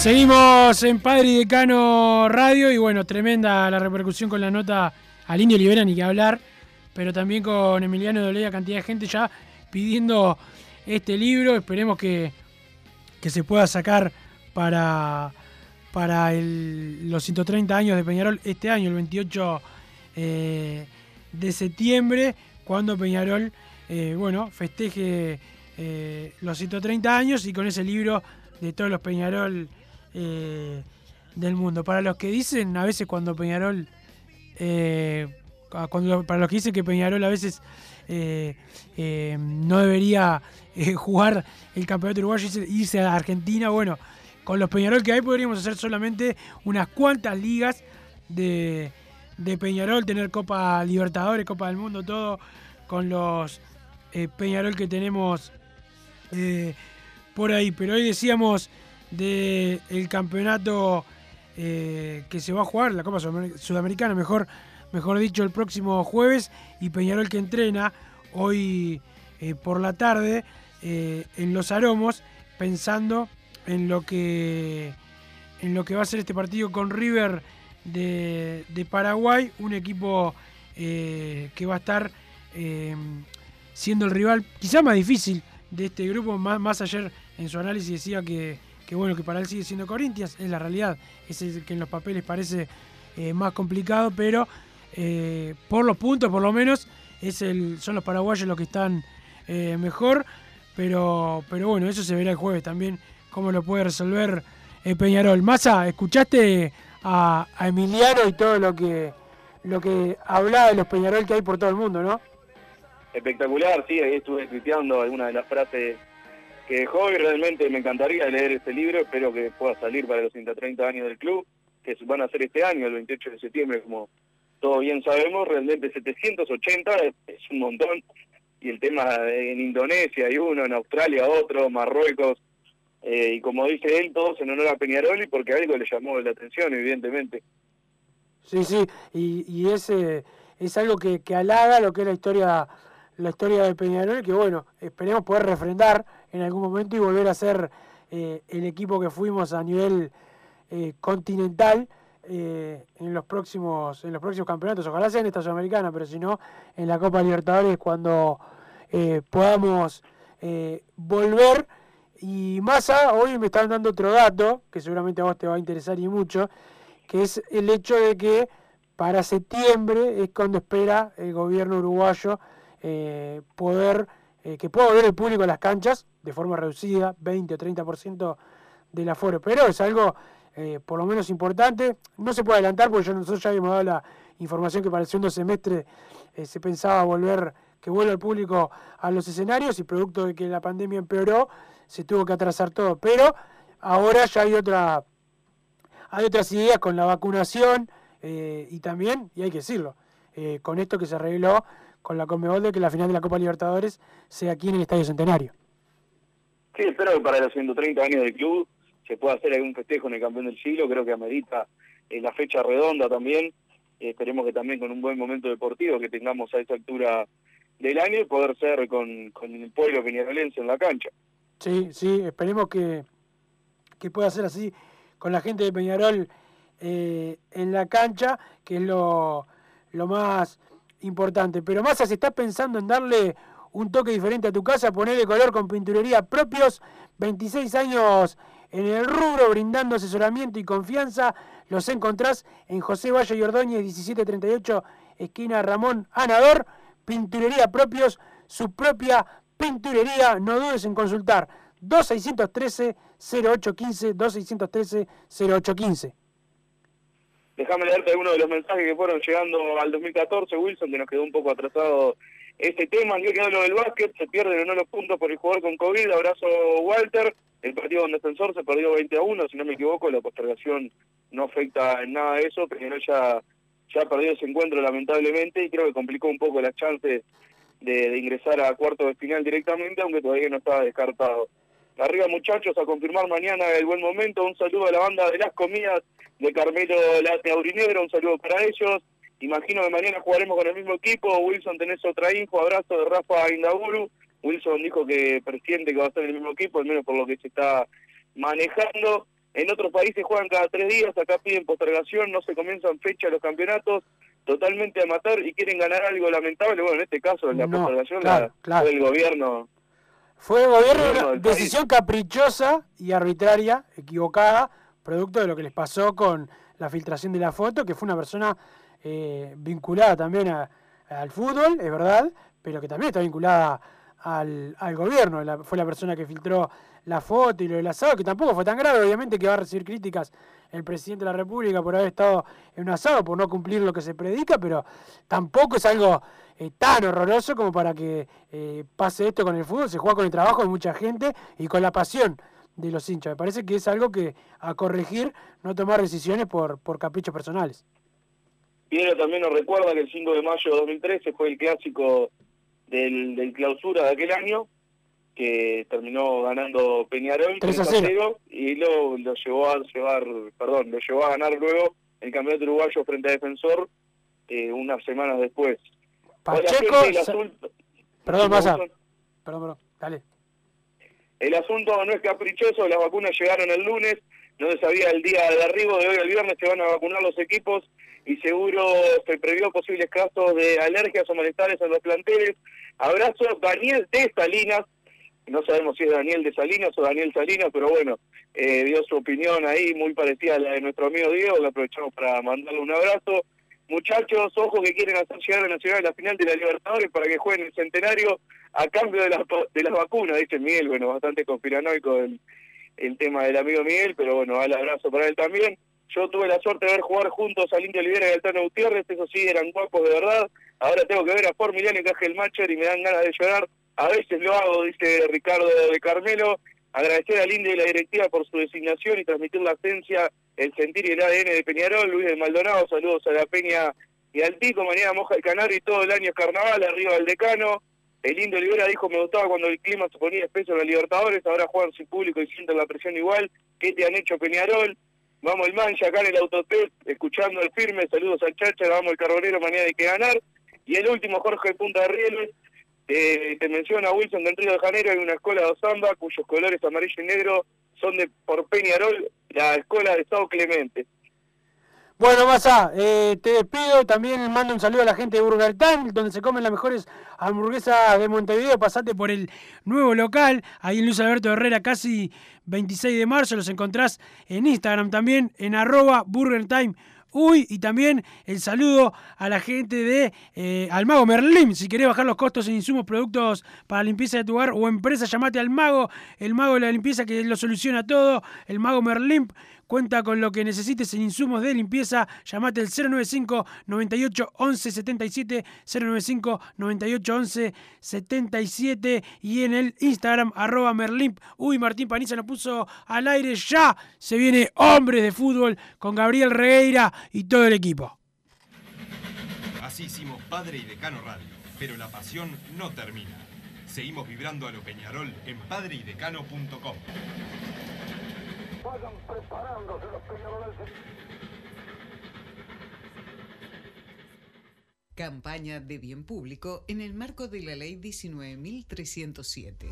Seguimos en Padre y Decano Radio y bueno, tremenda la repercusión con la nota al Indio Libera, ni que hablar, pero también con Emiliano Dolea, cantidad de gente ya pidiendo este libro, esperemos que, que se pueda sacar para, para los 130 años de Peñarol este año, el 28 eh, de septiembre, cuando Peñarol, eh, bueno, festeje eh, los 130 años y con ese libro de todos los Peñarol eh, del mundo. Para los que dicen a veces cuando Peñarol, eh, para los que dicen que Peñarol a veces eh, no debería jugar el campeonato uruguayo y irse- a Argentina, bueno, con los Peñarol que hay podríamos hacer solamente unas cuantas ligas de, de Peñarol, tener Copa Libertadores, Copa del Mundo, todo con los Peñarol que tenemos por ahí. Pero hoy decíamos del campeonato eh, que se va a jugar, la Copa Sudamer- Sudamericana, mejor, mejor dicho, el próximo jueves, y Peñarol que entrena hoy eh, por la tarde eh, en Los Aromos, pensando en lo que en lo que va a ser este partido con River de, de Paraguay, un equipo que va a estar siendo el rival quizá más difícil de este grupo, más ayer en su análisis decía que, que bueno, que para él sigue siendo Corinthians, es la realidad, es el que en los papeles parece eh, más complicado, pero eh, por los puntos por lo menos es el, son los paraguayos los que están eh, mejor, pero, pero bueno, eso se verá el jueves también, cómo lo puede resolver Peñarol. Massa, ¿escuchaste a, a Emiliano y todo lo que, lo que hablaba de los Peñarol que hay por todo el mundo, no? Espectacular, sí, ahí estuve tuiteando algunas de las frases que dejó y realmente me encantaría leer este libro, espero que pueda salir para los 130 años del club, que van a ser este año, el 28 de septiembre, como todos bien sabemos, realmente 780 es, es un montón, y el tema en Indonesia hay uno, en Australia otro, Marruecos, eh, y como dice él, todos en honor a Peñarol y porque algo le llamó la atención, evidentemente. Sí, sí, y, y es, eh, es algo que, que halaga lo que es la historia, la historia de Peñarol, que bueno, esperemos poder refrendar en algún momento y volver a ser eh, el equipo que fuimos a nivel eh, continental eh, en los próximos en los próximos campeonatos. Ojalá sea en esta Sudamericana, pero si no, en la Copa Libertadores cuando podamos volver. Y Massa, hoy me están dando otro dato, que seguramente a vos te va a interesar y mucho, que es el hecho de que para septiembre es cuando espera el gobierno uruguayo poder, eh, que pueda volver el público a las canchas de forma reducida, 20 o 30% del aforo. Pero es algo eh, por lo menos importante. No se puede adelantar porque ya nosotros ya habíamos dado la información que para el segundo semestre eh, se pensaba volver, que vuelva el público a los escenarios y producto de que la pandemia empeoró, se tuvo que atrasar todo. Pero ahora ya hay otra hay otras ideas con la vacunación y también, y hay que decirlo, con esto que se arregló con la Conmebol de que la final de la Copa Libertadores sea aquí en el Estadio Centenario. Sí, espero que para los 130 años del club se pueda hacer algún festejo en el campeón del siglo, creo que amerita eh, la fecha redonda también, Eh, esperemos que también con un buen momento deportivo que tengamos a esta altura del año y poder ser con, con el pueblo peñarolense en la cancha. Sí, sí, esperemos que, que pueda ser así con la gente de Peñarol eh, en la cancha, que es lo, lo más importante. Pero Massa, si estás pensando en darle un toque diferente a tu casa, ponerle color con pinturería propios, 26 años en el rubro, brindando asesoramiento y confianza, los encontrás en José Valle y Ordóñez, 1738, esquina Ramón Anador, pinturería propios, su propia pinturería, no dudes en consultar, 2613-0815, 2613-0815. Déjame leerte algunos de los mensajes que fueron llegando al 2014, Wilson, que nos quedó un poco atrasado este tema. Yo quedó lo del básquet, se pierden o no los puntos por el jugador con COVID. Abrazo, Walter. El partido con Defensor se perdió 20 a 1, si no me equivoco, la postergación no afecta en nada a eso, pero ya, ya perdió ese encuentro lamentablemente y creo que complicó un poco las chances de, de ingresar a cuarto de final directamente, aunque todavía no estaba descartado. Arriba muchachos, a confirmar mañana el buen momento. Un saludo a la banda de las comidas de Carmelo Late Aurinegro, un saludo para ellos. Imagino que mañana jugaremos con el mismo equipo. Wilson, tenés otra info. Abrazo de Rafa Indaburu. Wilson dijo que presiente que va a ser el mismo equipo, al menos por lo que se está manejando. En otros países juegan cada tres días, acá piden postergación, no se comienzan fecha los campeonatos, totalmente a matar y quieren ganar algo lamentable. Bueno, en este caso la No, postergación claro, la, claro. fue el gobierno. Fue el gobierno país. decisión caprichosa y arbitraria, equivocada, producto de lo que les pasó con la filtración de la foto, que fue una persona eh, vinculada también a- al fútbol, es verdad, pero que también está vinculada al, al gobierno. La- fue la persona que filtró la foto y lo del asado, que tampoco fue tan grave, obviamente que va a recibir críticas el presidente de la República por haber estado en un asado, por no cumplir lo que se predica, pero tampoco es algo eh, tan horroroso como para que eh, pase esto con el fútbol, se juega con el trabajo de mucha gente y con la pasión de los hinchas. Me parece que es algo que a corregir, no tomar decisiones por, por caprichos personales. Piero también nos recuerda que el 5 de mayo de 2013 fue el clásico del, del clausura de aquel año, que terminó ganando Peñarol 3 a 3 0. y lo, lo llevó a llevar, perdón, lo llevó a ganar luego el campeonato uruguayo frente a Defensor eh, unas semanas después. Pacheco, el asunto- Perdón. Wilson. Perdón, perdón. Dale. El asunto no es caprichoso, las vacunas llegaron el lunes, no se sabía el día de arribo, de hoy al viernes se van a vacunar los equipos y seguro se previó posibles casos de alergias o malestares en los planteles. Abrazo Daniel de Salinas, no sabemos si es Daniel de Salinas o Daniel Salinas, pero bueno, eh, dio su opinión ahí muy parecida a la de nuestro amigo Diego, le aprovechamos para mandarle un abrazo. Muchachos, ojo que quieren hacer llegar a Nacional a la final de la Libertadores para que jueguen el centenario a cambio de las, de las vacunas, dice Miguel, bueno, bastante conspiranoico el, el tema del amigo Miguel, pero bueno, al abrazo para él también. Yo tuve la suerte de ver jugar juntos a Indio Olivera y Altano Gutiérrez, eso sí, eran guapos de verdad. Ahora tengo que ver a Formiliano y Caje el Macher y me dan ganas de llorar. A veces lo hago, dice Ricardo de Carmelo. Agradecer al Indio y la directiva por su designación y transmitir la esencia, el sentir y el ADN de Peñarol. Luis de Maldonado, saludos a la Peña y al Pico. Mañana moja el Canario y todo el año es carnaval, arriba del decano. El Indio Olivera dijo, me gustaba cuando el clima se ponía espeso en la Libertadores, ahora juegan sin público y sienten la presión igual. ¿Qué te han hecho Peñarol? Vamos el mancha acá en el autotest, escuchando el firme, saludos al Chacha, vamos el carbonero, mañana hay que ganar. Y el último, Jorge Punta de Rieles, eh, te menciona Wilson del Río de Janeiro, hay una escuela de Osamba cuyos colores amarillo y negro son de por Peñarol, la escuela de Sao Clemente. Bueno, Massa, eh, te despido. También mando un saludo a la gente de Burger Time, donde se comen las mejores hamburguesas de Montevideo. Pasate por el nuevo local, ahí en Luis Alberto Herrera, casi 26 de marzo. Los encontrás en Instagram también, en arroba Burger Time. Uy, y también el saludo a la gente de eh, al Mago Merlim. Si querés bajar los costos en insumos, productos para limpieza de tu hogar o empresa, llamate al Mago, el Mago de la limpieza que lo soluciona todo. El Mago Merlim cuenta con lo que necesites en insumos de limpieza. Llamate al 095 98 11 77 095 98 11 77 y en el Instagram arroba Merlimp. Uy, Martín Paniza nos puso al aire ya. Se viene Hombres de Fútbol con Gabriel Regueira y todo el equipo. Así hicimos Padre y Decano Radio, pero la pasión no termina. Seguimos vibrando a lo Peñarol en padreidecano.com. Vayan preparándose los peñarolenses. Campaña de bien público en el marco de la Ley 19.307.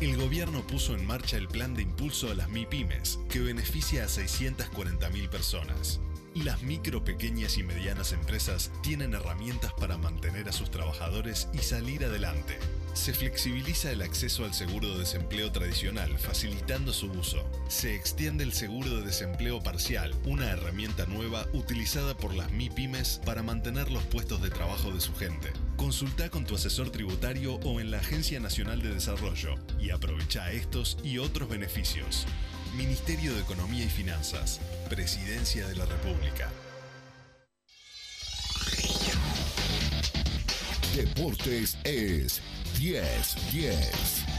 El gobierno puso en marcha el plan de impulso a las MIPIMES, que beneficia a 640.000 personas. Las micro, pequeñas y medianas empresas tienen herramientas para mantener a sus trabajadores y salir adelante. Se flexibiliza el acceso al seguro de desempleo tradicional, facilitando su uso. Se extiende el seguro de desempleo parcial, una herramienta nueva utilizada por las MIPIMES para mantener los puestos de trabajo de su gente. Consulta con tu asesor tributario o en la Agencia Nacional de Desarrollo y aprovecha estos y otros beneficios. Ministerio de Economía y Finanzas, Presidencia de la República. Deportes es 10-10.